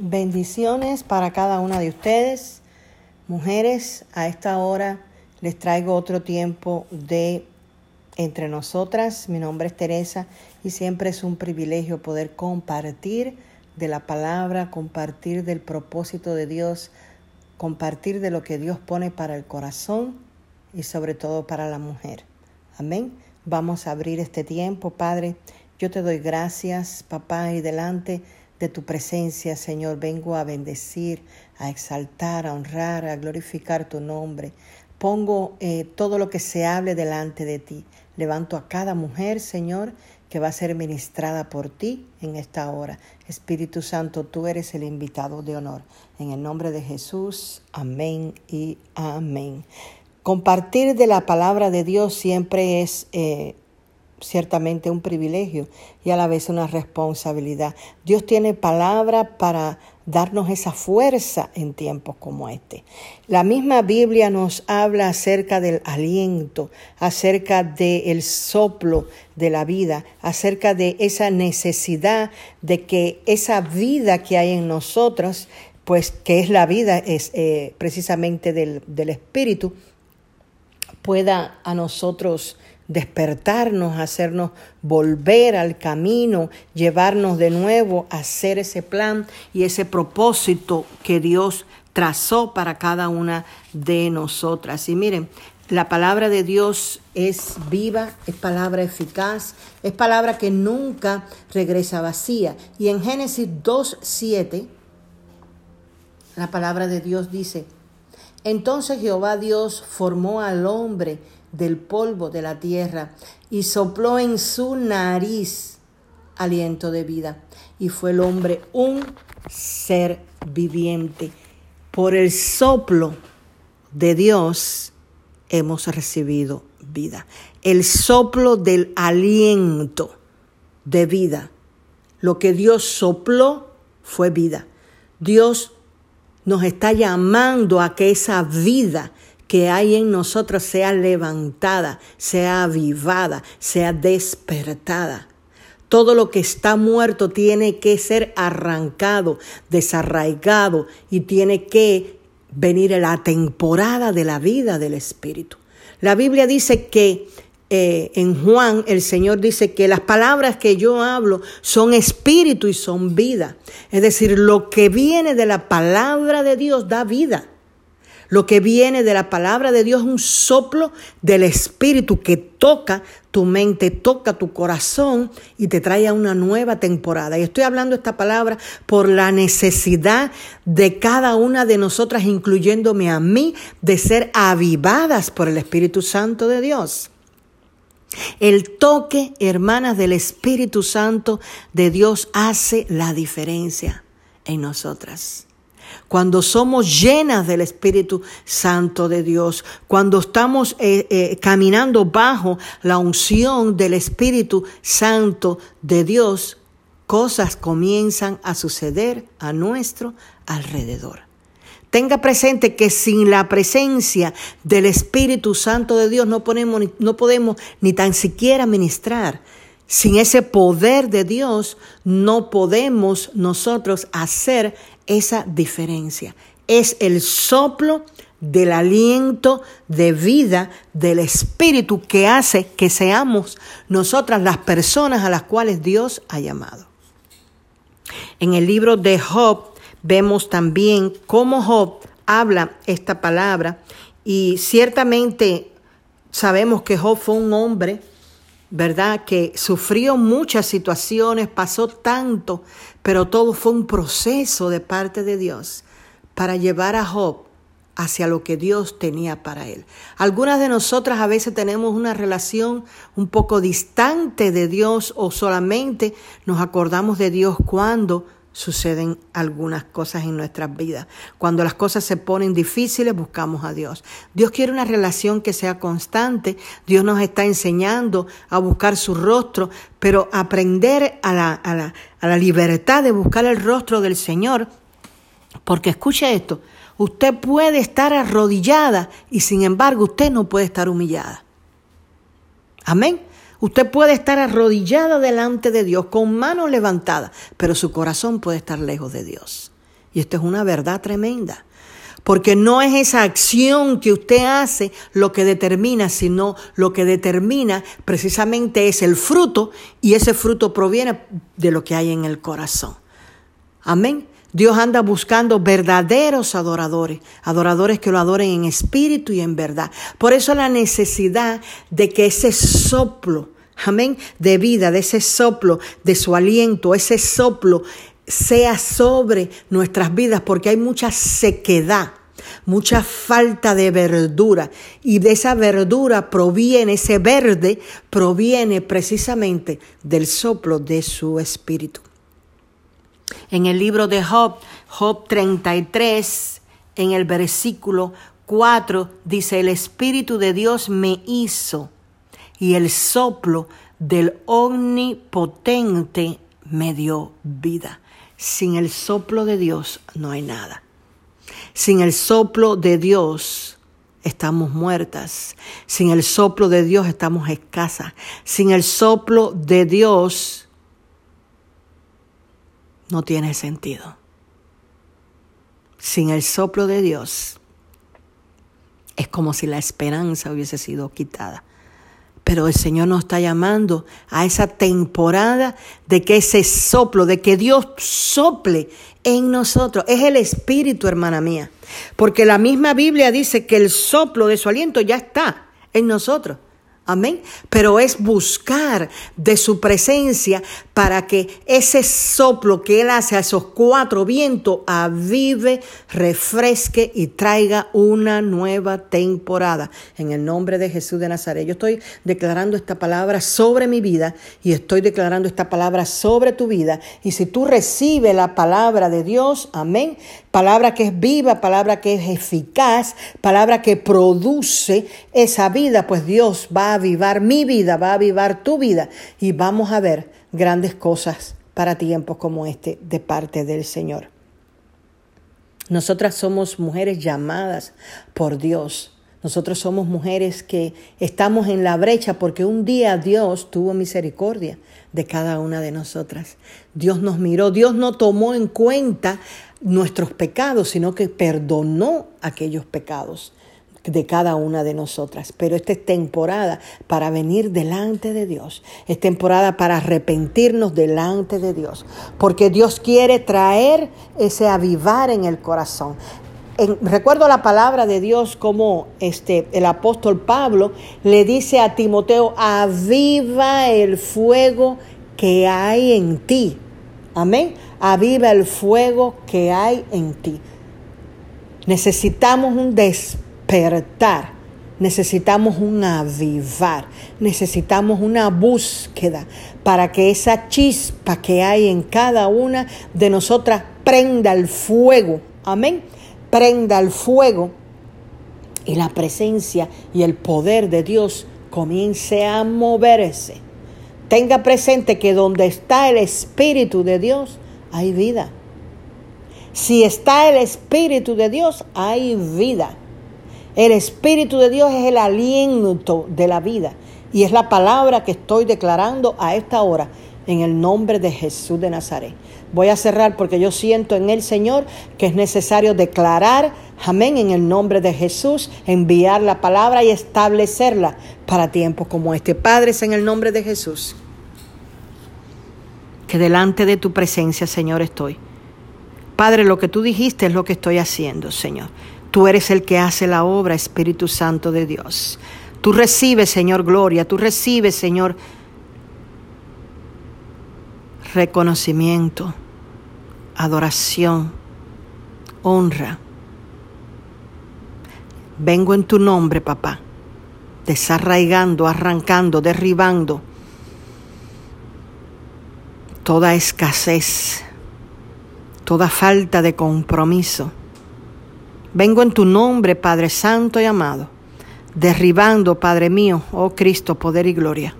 Bendiciones para cada una de ustedes. Mujeres, a esta hora les traigo otro tiempo de entre nosotras. Mi nombre es Teresa y siempre es un privilegio poder compartir de la palabra, compartir del propósito de Dios, compartir de lo que Dios pone para el corazón y sobre todo para la mujer. Amén. Vamos a abrir este tiempo, Padre. Yo te doy gracias, papá, y delante de tu presencia, Señor. Vengo a bendecir, a exaltar, a honrar, a glorificar tu nombre. Pongo eh, todo lo que se hable delante de ti. Levanto a cada mujer, Señor, que va a ser ministrada por ti en esta hora. Espíritu Santo, tú eres el invitado de honor. En el nombre de Jesús, amén y amén. Compartir de la palabra de Dios siempre es eh, ciertamente un privilegio y a la vez una responsabilidad. Dios tiene palabra para darnos esa fuerza en tiempos como este. La misma Biblia nos habla acerca del aliento, acerca del soplo de la vida, acerca de esa necesidad de que esa vida que hay en nosotros, pues que es la vida, es eh, precisamente del, del Espíritu, pueda a nosotros despertarnos, hacernos volver al camino, llevarnos de nuevo a hacer ese plan y ese propósito que Dios trazó para cada una de nosotras. Y miren, la palabra de Dios es viva, es palabra eficaz, es palabra que nunca regresa vacía. Y en Génesis 2.7, la palabra de Dios dice, entonces Jehová Dios formó al hombre del polvo de la tierra y sopló en su nariz aliento de vida. Y fue el hombre un ser viviente. Por el soplo de Dios hemos recibido vida. El soplo del aliento de vida. Lo que Dios sopló fue vida. Dios nos está llamando a que esa vida que hay en nosotros sea levantada, sea avivada, sea despertada. Todo lo que está muerto tiene que ser arrancado, desarraigado y tiene que venir la temporada de la vida del Espíritu. La Biblia dice que eh, en Juan el Señor dice que las palabras que yo hablo son espíritu y son vida. Es decir, lo que viene de la palabra de Dios da vida. Lo que viene de la palabra de Dios es un soplo del Espíritu que toca tu mente, toca tu corazón y te trae a una nueva temporada. Y estoy hablando esta palabra por la necesidad de cada una de nosotras, incluyéndome a mí, de ser avivadas por el Espíritu Santo de Dios. El toque, hermanas, del Espíritu Santo de Dios hace la diferencia en nosotras cuando somos llenas del Espíritu Santo de Dios, cuando estamos eh, eh, caminando bajo la unción del Espíritu Santo de Dios, cosas comienzan a suceder a nuestro alrededor. Tenga presente que sin la presencia del Espíritu Santo de Dios no, no podemos ni tan siquiera ministrar. Sin ese poder de Dios no podemos nosotros hacer esa diferencia. Es el soplo del aliento de vida del Espíritu que hace que seamos nosotras las personas a las cuales Dios ha llamado. En el libro de Job vemos también cómo Job habla esta palabra y ciertamente sabemos que Job fue un hombre ¿verdad? Que sufrió muchas situaciones, pasó tanto, pero todo fue un proceso de parte de Dios para llevar a Job hacia lo que Dios tenía para él. Algunas de nosotras a veces tenemos una relación un poco distante de Dios o solamente nos acordamos de Dios cuando suceden algunas cosas en nuestras vidas. Cuando las cosas se ponen difíciles, buscamos a Dios. Dios quiere una relación que sea constante. Dios nos está enseñando a buscar su rostro, pero aprender a la, a la, a la libertad de buscar el rostro del Señor. Porque escuche esto, usted puede estar arrodillada y sin embargo usted no puede estar humillada. Amén. Usted puede estar arrodillada delante de Dios con manos levantadas, pero su corazón puede estar lejos de Dios. Y esto es una verdad tremenda. Porque no es esa acción que usted hace lo que determina, sino lo que determina precisamente es el fruto y ese fruto proviene de lo que hay en el corazón. Amén. Dios anda buscando verdaderos adoradores, adoradores que lo adoren en espíritu y en verdad. Por eso la necesidad de que ese soplo, amén, de vida, de ese soplo, de su aliento, ese soplo sea sobre nuestras vidas, porque hay mucha sequedad mucha falta de verdura. Y de esa verdura proviene, ese verde proviene precisamente del soplo de su espíritu. En el libro de Job, Job 33, en el versículo 4, dice, el Espíritu de Dios me hizo y el soplo del omnipotente me dio vida. Sin el soplo de Dios no hay nada. Sin el soplo de Dios estamos muertas. Sin el soplo de Dios estamos escasas. Sin el soplo de Dios no tiene sentido. Sin el soplo de Dios es como si la esperanza hubiese sido quitada. Pero el Señor nos está llamando a esa temporada de que ese soplo, de que Dios sople en nosotros. Es el Espíritu, hermana mía. Porque la misma Biblia dice que el soplo de su aliento ya está en nosotros. Amén. Pero es buscar de su presencia para que ese soplo que Él hace a esos cuatro vientos avive, refresque y traiga una nueva temporada. En el nombre de Jesús de Nazaret. Yo estoy declarando esta palabra sobre mi vida y estoy declarando esta palabra sobre tu vida. Y si tú recibes la palabra de Dios, amén, palabra que es viva, palabra que es eficaz, palabra que produce esa vida, pues Dios va a avivar mi vida, va a avivar tu vida y vamos a ver grandes cosas para tiempos como este de parte del Señor. Nosotras somos mujeres llamadas por Dios. Nosotros somos mujeres que estamos en la brecha porque un día Dios tuvo misericordia de cada una de nosotras. Dios nos miró, Dios no tomó en cuenta nuestros pecados, sino que perdonó aquellos pecados de cada una de nosotras. Pero esta es temporada para venir delante de Dios. Es temporada para arrepentirnos delante de Dios. Porque Dios quiere traer ese avivar en el corazón. recuerdo la palabra de Dios como este, el apóstol Pablo le dice a Timoteo, aviva el fuego que hay en ti. Amén. Aviva el fuego que hay en ti. Necesitamos un despertar. Necesitamos un avivar. Necesitamos una búsqueda para que esa chispa que hay en cada una de nosotras prenda el fuego. Amén. Prenda el fuego y la presencia y el poder de Dios comience a moverse Tenga presente que donde está el Espíritu de Dios, hay vida. Si está el Espíritu de Dios, hay vida. El Espíritu de Dios es el aliento de la vida. Y es la palabra que estoy declarando a esta hora en el nombre de Jesús de Nazaret. Voy a cerrar porque yo siento en el Señor que es necesario declarar, amén, en el nombre de Jesús, enviar la palabra y establecerla para tiempos como este. Padres, en el nombre de Jesús que delante de tu presencia, Señor, estoy. Padre, lo que tú dijiste es lo que estoy haciendo, Señor. Tú eres el que hace la obra, Espíritu Santo de Dios. Tú recibes, Señor, gloria. Tú recibes, Señor, reconocimiento, adoración, honra. Vengo en tu nombre, papá, desarraigando, arrancando, derribando toda escasez, toda falta de compromiso. Vengo en tu nombre, Padre Santo y amado, derribando, Padre mío, oh Cristo, poder y gloria.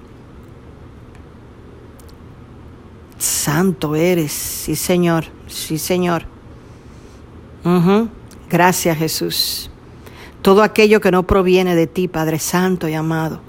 Santo eres, sí Señor, sí Señor. Gracias Jesús. Todo aquello que no proviene de ti, Padre Santo y amado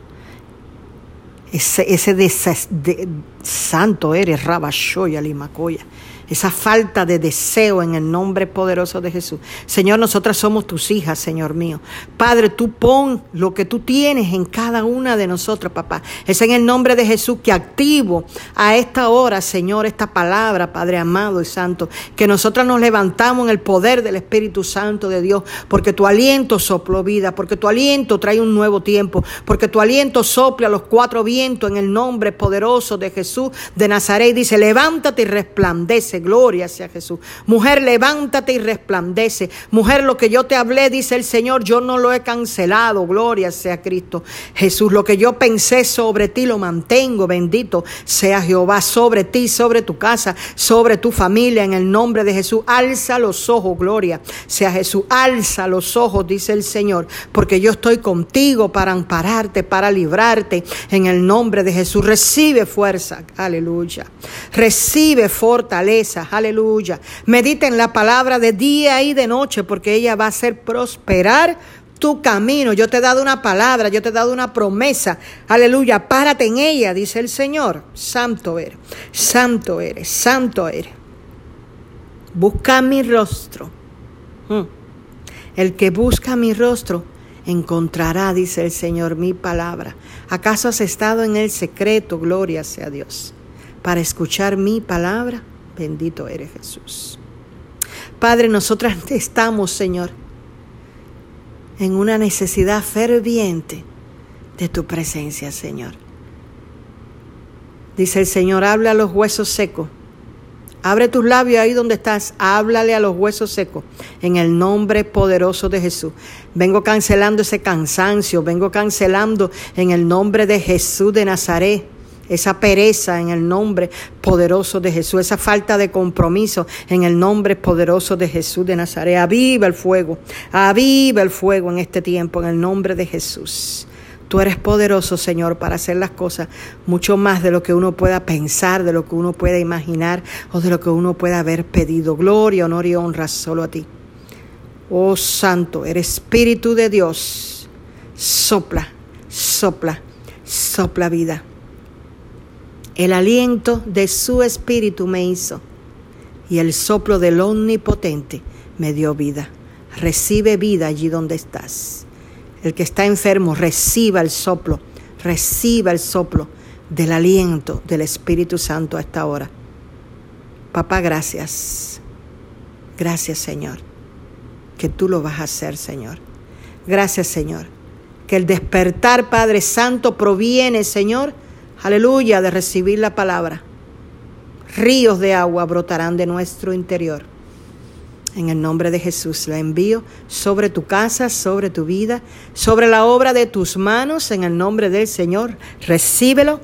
ese, ese de, santo eres, Rabashoya Limacoya. Esa falta de deseo en el nombre poderoso de Jesús. Señor, nosotras somos tus hijas, Señor mío. Padre, tú pon lo que tú tienes en cada una de nosotras, papá. Es en el nombre de Jesús que activo a esta hora, Señor, esta palabra, Padre amado y santo, que nosotras nos levantamos en el poder del Espíritu Santo de Dios, porque tu aliento sopló vida, porque tu aliento trae un nuevo tiempo, porque tu aliento sopla los cuatro vientos en el nombre poderoso de Jesús de Nazaret. Dice, levántate y resplandece gloria sea Jesús. Mujer, levántate y resplandece. Mujer, lo que yo te hablé, dice el Señor, yo no lo he cancelado, gloria sea Cristo. Jesús, lo que yo pensé sobre ti lo mantengo, bendito sea Jehová, sobre ti, sobre tu casa, sobre tu familia, en el nombre de Jesús. Alza los ojos, gloria sea Jesús. Alza los ojos, dice el Señor, porque yo estoy contigo para ampararte, para librarte, en el nombre de Jesús. Recibe fuerza, aleluya. Recibe fortaleza aleluya. Medita en la palabra de día y de noche porque ella va a hacer prosperar tu camino. Yo te he dado una palabra, yo te he dado una promesa. Aleluya, párate en ella, dice el Señor. Santo eres, santo eres, santo eres. Busca mi rostro. Mm. El que busca mi rostro encontrará, dice el Señor, mi palabra. ¿Acaso has estado en el secreto, gloria sea Dios, para escuchar mi palabra? Bendito eres Jesús. Padre, nosotras estamos, Señor, en una necesidad ferviente de tu presencia, Señor. Dice el Señor, habla a los huesos secos. Abre tus labios ahí donde estás, háblale a los huesos secos en el nombre poderoso de Jesús. Vengo cancelando ese cansancio, vengo cancelando en el nombre de Jesús de Nazaret esa pereza en el nombre poderoso de Jesús, esa falta de compromiso en el nombre poderoso de Jesús de Nazaret. Aviva el fuego, aviva el fuego en este tiempo en el nombre de Jesús. Tú eres poderoso, Señor, para hacer las cosas mucho más de lo que uno pueda pensar, de lo que uno pueda imaginar o de lo que uno pueda haber pedido. Gloria, honor y honra solo a ti. Oh Santo, eres Espíritu de Dios. Sopla, sopla, sopla vida. El aliento de su espíritu me hizo y el soplo del omnipotente me dio vida. Recibe vida allí donde estás. El que está enfermo, reciba el soplo, reciba el soplo del aliento del Espíritu Santo a esta hora. Papá, gracias. Gracias, Señor, que tú lo vas a hacer, Señor. Gracias, Señor, que el despertar, Padre Santo, proviene, Señor, aleluya, de recibir la palabra. Ríos de agua brotarán de nuestro interior. En el nombre de Jesús la envío sobre tu casa, sobre tu vida, sobre la obra de tus manos, en el nombre del Señor. Recíbelo.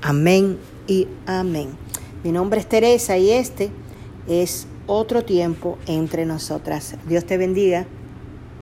Amén y amén. Mi nombre es Teresa y este es otro tiempo entre nosotras. Dios te bendiga.